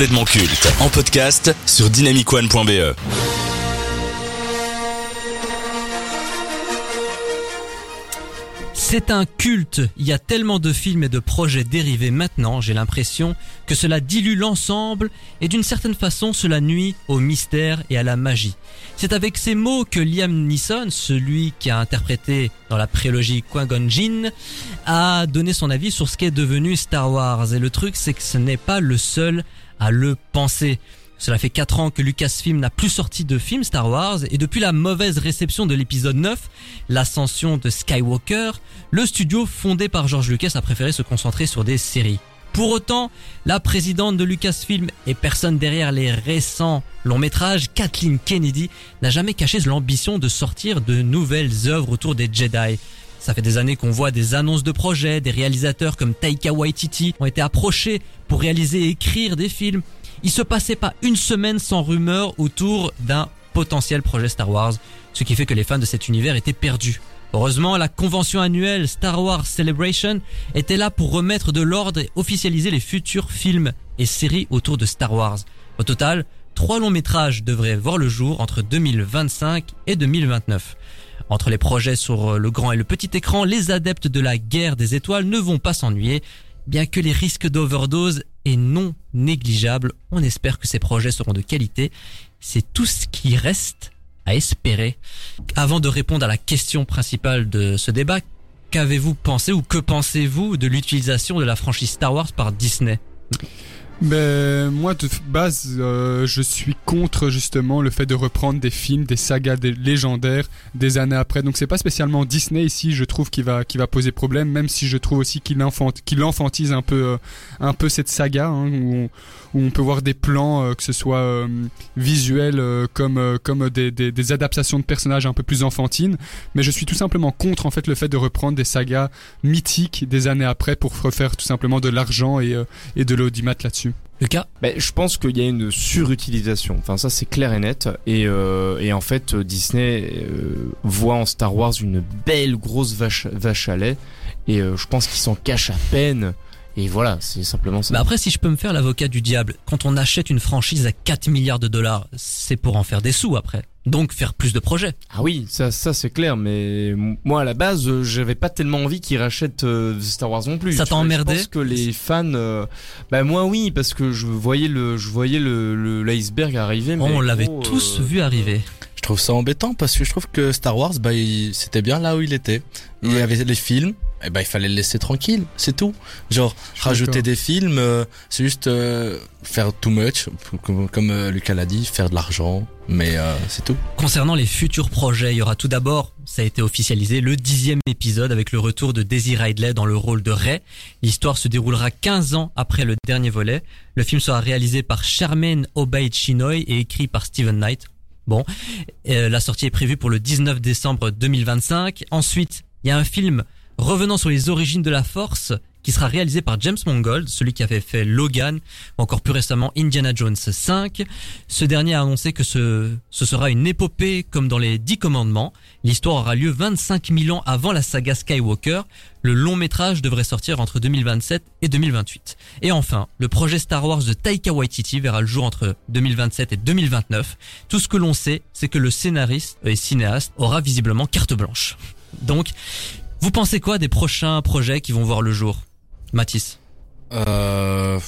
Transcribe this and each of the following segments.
complètement culte en podcast sur. C'est un culte. Il y a tellement de films et de projets dérivés maintenant, j'ai l'impression que cela dilue l'ensemble et d'une certaine façon cela nuit au mystère et à la magie. C'est avec ces mots que Liam Neeson, celui qui a interprété dans la prélogie Qui-Gon a donné son avis sur ce qu'est devenu Star Wars. Et le truc, c'est que ce n'est pas le seul à le penser. Cela fait 4 ans que Lucasfilm n'a plus sorti de film Star Wars et depuis la mauvaise réception de l'épisode 9, l'ascension de Skywalker, le studio fondé par George Lucas a préféré se concentrer sur des séries. Pour autant, la présidente de Lucasfilm et personne derrière les récents longs métrages, Kathleen Kennedy, n'a jamais caché l'ambition de sortir de nouvelles œuvres autour des Jedi. Ça fait des années qu'on voit des annonces de projets, des réalisateurs comme Taika Waititi ont été approchés pour réaliser et écrire des films. Il se passait pas une semaine sans rumeur autour d'un potentiel projet Star Wars, ce qui fait que les fans de cet univers étaient perdus. Heureusement, la convention annuelle Star Wars Celebration était là pour remettre de l'ordre et officialiser les futurs films et séries autour de Star Wars. Au total, trois longs métrages devraient voir le jour entre 2025 et 2029. Entre les projets sur le grand et le petit écran, les adeptes de la guerre des étoiles ne vont pas s'ennuyer. Bien que les risques d'overdose est non négligeable, on espère que ces projets seront de qualité. C'est tout ce qui reste à espérer. Avant de répondre à la question principale de ce débat, qu'avez-vous pensé ou que pensez-vous de l'utilisation de la franchise Star Wars par Disney? Ben moi de base euh, je suis contre justement le fait de reprendre des films, des sagas des légendaires des années après. Donc c'est pas spécialement Disney ici, je trouve qui va qui va poser problème, même si je trouve aussi qu'il enfant, qu'il enfantise un peu euh, un peu cette saga hein, où, on, peut voir des plans euh, que ce soit euh, visuels comme comme des, des, des adaptations de personnages un peu plus enfantines. Mais je suis tout simplement contre en fait le fait de reprendre des sagas mythiques des années après pour refaire tout simplement de l'argent et et de l'audimat là-dessus. Lucas Ben, je pense qu'il y a une surutilisation. Enfin, ça c'est clair et net. Et, euh, et en fait, euh, Disney euh, voit en Star Wars une belle grosse vache, vache à lait. Et euh, je pense qu'ils s'en cachent à peine. Et voilà, c'est simplement ça. Bah après, si je peux me faire l'avocat du diable, quand on achète une franchise à 4 milliards de dollars, c'est pour en faire des sous après. Donc faire plus de projets. Ah oui, ça, ça c'est clair. Mais moi à la base, euh, j'avais pas tellement envie qu'ils rachètent euh, Star Wars non plus. Ça t'a emmerdé Je pense que les fans, euh, bah moi oui, parce que je voyais le, je voyais le l'iceberg arriver. Mais on l'avait gros, tous euh, vu arriver. Je trouve ça embêtant parce que je trouve que Star Wars, bah, c'était bien là où il était. Il y avait les films, et bah, il fallait le laisser tranquille, c'est tout. Genre, rajouter des films, euh, c'est juste euh, faire too much, comme, comme euh, Lucas l'a dit, faire de l'argent, mais euh, c'est tout. Concernant les futurs projets, il y aura tout d'abord, ça a été officialisé, le dixième épisode avec le retour de Daisy Ridley dans le rôle de Rey. L'histoire se déroulera 15 ans après le dernier volet. Le film sera réalisé par Charmaine Obaid Chinoy et écrit par Steven Knight. Bon, Euh, la sortie est prévue pour le 19 décembre 2025. Ensuite, il y a un film revenant sur les origines de la Force qui sera réalisé par James Mangold, celui qui avait fait Logan, ou encore plus récemment Indiana Jones 5. Ce dernier a annoncé que ce, sera une épopée comme dans les Dix Commandements. L'histoire aura lieu 25 000 ans avant la saga Skywalker. Le long métrage devrait sortir entre 2027 et 2028. Et enfin, le projet Star Wars de Taika Waititi verra le jour entre 2027 et 2029. Tout ce que l'on sait, c'est que le scénariste et cinéaste aura visiblement carte blanche. Donc, vous pensez quoi des prochains projets qui vont voir le jour Mathis? Euh,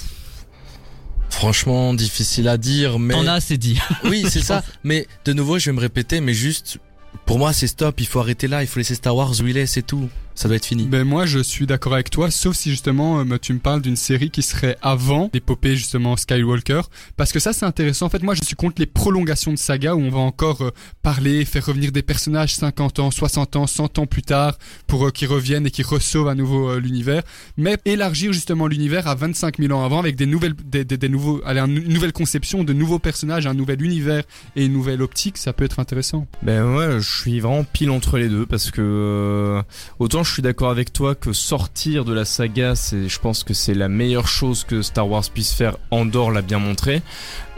franchement, difficile à dire, mais... T'en as assez dit. Oui, c'est ça. Mais de nouveau, je vais me répéter, mais juste, pour moi, c'est stop. Il faut arrêter là. Il faut laisser Star Wars où il est, c'est tout. Ça doit être fini. Ben moi je suis d'accord avec toi, sauf si justement euh, tu me parles d'une série qui serait avant l'épopée justement Skywalker, parce que ça c'est intéressant. En fait moi je suis contre les prolongations de saga où on va encore euh, parler, faire revenir des personnages 50 ans, 60 ans, 100 ans plus tard pour euh, qu'ils reviennent et qu'ils ressauvent à nouveau euh, l'univers, mais élargir justement l'univers à 25 000 ans avant avec des nouvelles, des, des, des nouveaux, allez, une nouvelle conception, de nouveaux personnages, un nouvel univers et une nouvelle optique, ça peut être intéressant. Ben ouais, je suis vraiment pile entre les deux parce que euh, autant je suis d'accord avec toi que sortir de la saga, c'est, je pense que c'est la meilleure chose que Star Wars puisse faire. Andorre l'a bien montré.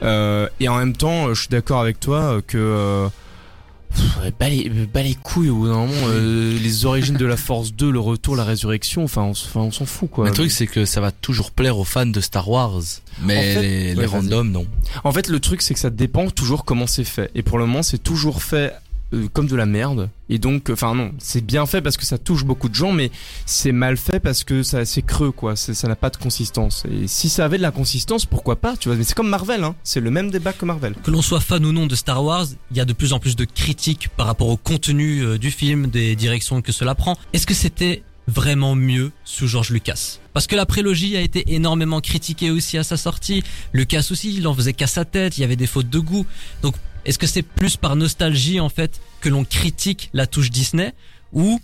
Euh, et en même temps, je suis d'accord avec toi que euh, Pff, Bah les, bah les couilles au bout d'un moment, euh, les origines de la Force 2, le retour, la résurrection, enfin on, enfin, on s'en fout quoi. Le truc, c'est que ça va toujours plaire aux fans de Star Wars. Mais En fait- les, les Ouais, vas-y. randoms, non. En fait, le truc, c'est que ça dépend toujours comment c'est fait. Et pour le moment, c'est toujours fait euh, comme de la merde. Et donc, enfin non, c'est bien fait parce que ça touche beaucoup de gens, mais c'est mal fait parce que ça c'est creux, quoi. Ça n'a pas de consistance. Et si ça avait de la consistance, pourquoi pas, tu vois? Mais c'est comme Marvel, hein. C'est le même débat que Marvel. Que l'on soit fan ou non de Star Wars, il y a de plus en plus de critiques par rapport au contenu euh, du film, des directions que cela prend. Est-ce que c'était vraiment mieux sous George Lucas? Parce que la prélogie a été énormément critiquée aussi à sa sortie. Lucas aussi, il en faisait qu'à sa tête, il y avait des fautes de goût. Donc, est-ce que c'est plus par nostalgie en fait que l'on critique la touche Disney ou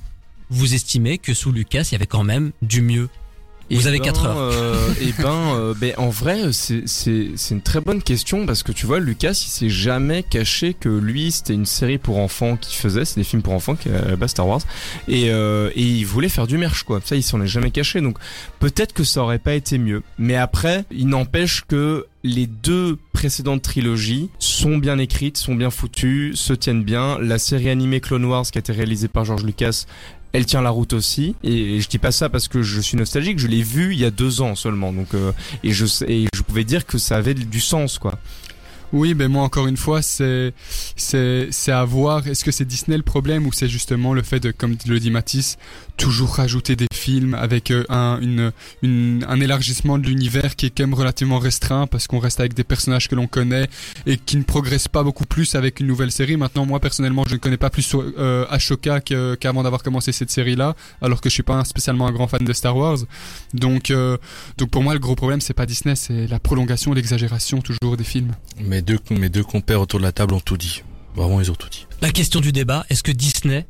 vous estimez que sous Lucas, il y avait quand même du mieux? Vous avez ben, quatre heures. euh, et ben, euh, ben, en vrai, c'est une très bonne question parce que tu vois, Lucas, il s'est jamais caché que lui, c'était une série pour enfants qu'il faisait, c'est des films pour enfants à la base Star Wars, et euh, et il voulait faire du merch quoi. Ça, il s'en est jamais caché. Donc peut-être que ça aurait pas été mieux. Mais après, il n'empêche que les deux précédentes trilogies sont bien écrites, sont bien foutues, se tiennent bien. La série animée Clone Wars qui a été réalisée par George Lucas elle tient la route aussi. Et je dis pas ça parce que je suis nostalgique. Je l'ai vu il y a deux ans seulement. Donc euh, et je je pouvais dire que ça avait du sens quoi. Oui, mais moi encore une fois, c'est c'est c'est à voir. Est-ce que c'est Disney le problème ou c'est justement le fait de, comme le dit Matisse, toujours rajouter des films avec euh, un une, une un élargissement de l'univers qui est quand même relativement restreint parce qu'on reste avec des personnages que l'on connaît et qui ne progressent pas beaucoup plus avec une nouvelle série. Maintenant, moi personnellement, je ne connais pas plus euh, Ashoka qu'avant d'avoir commencé cette série-là, alors que je suis pas spécialement un grand fan de Star Wars. Donc euh, donc pour moi, le gros problème c'est pas Disney, c'est la prolongation, l'exagération toujours des films. Mes deux, mes deux compères autour de la table ont tout dit. Vraiment, ils ont tout dit. La question du débat, est-ce que Disney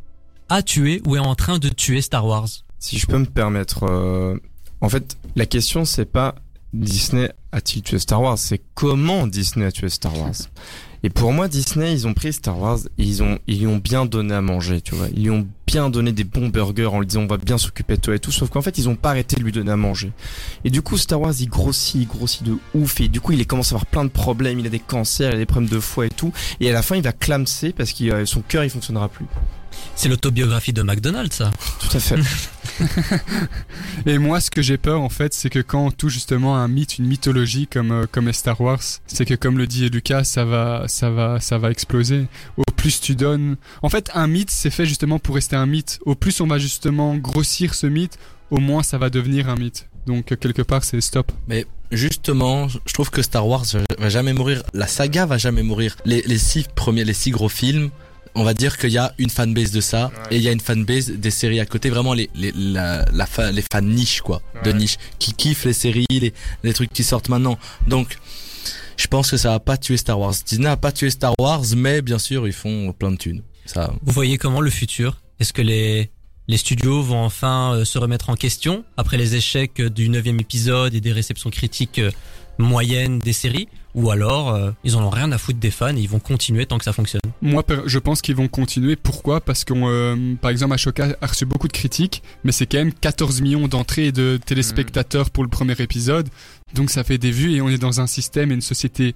a tué ou est en train de tuer Star Wars? Si je peux me permettre euh, en fait la question c'est pas Disney a-t-il tué Star Wars c'est comment Disney a tué Star Wars. Et pour moi Disney ils ont pris Star Wars et ils ont ils lui ont bien donné à manger tu vois. Ils lui ont bien donné des bons burgers en lui disant on va bien s'occuper de toi et tout sauf qu'en fait ils ont pas arrêté de lui donner à manger. Et du coup Star Wars il grossit il grossit de ouf et du coup il commence à avoir plein de problèmes il a des cancers il a des problèmes de foie et tout et à la fin il va clamser parce que euh, son cœur il fonctionnera plus C'est l'autobiographie de McDonald's, ça. tout à fait Et moi, ce que j'ai peur, en fait, c'est que quand on touche justement à un mythe, une mythologie comme euh, comme est Star Wars, c'est que comme le dit Lucas, ça va, ça va, ça va exploser. Au plus tu donnes, en fait, un mythe, c'est fait justement pour rester un mythe. Au plus on va justement grossir ce mythe, au moins ça va devenir un mythe. Donc quelque part, c'est stop. Mais justement, je trouve que Star Wars va- va jamais mourir. La saga va jamais mourir. Les, les six premiers, les six gros films, on va dire qu'il y a une fanbase de ça et il y a une fanbase des séries à côté. Vraiment les les la, la fa- les fans niche quoi, de niche, qui kiffent les séries, les les trucs qui sortent maintenant. Donc je pense que ça va pas tuer Star Wars. Disney a pas tué Star Wars, mais bien sûr ils font plein de thunes. Ça. Vous voyez comment le futur? Est-ce que les les studios vont enfin euh, se remettre en question après les échecs euh, du neuvième épisode et des réceptions critiques euh, moyennes des séries ou alors euh, ils en ont rien à foutre des fans et ils vont continuer tant que ça fonctionne. Moi, je pense qu'ils vont continuer. Pourquoi? Parce que, euh, par exemple, Ashoka a reçu beaucoup de critiques, mais c'est quand même 14 millions d'entrées et de téléspectateurs pour le premier épisode. Donc ça fait des vues et on est dans un système et une société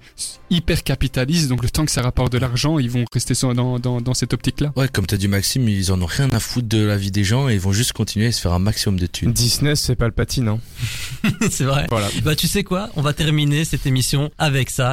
hyper capitaliste. Donc le temps que ça rapporte de l'argent, ils vont rester dans, dans, dans cette optique-là. Ouais, comme t'as dit Maxime, ils en ont rien à foutre de la vie des gens et ils vont juste continuer à se faire un maximum de thunes. Disney c'est pas le patine hein C'est vrai. voilà Bah tu sais quoi? On va terminer cette émission avec ça.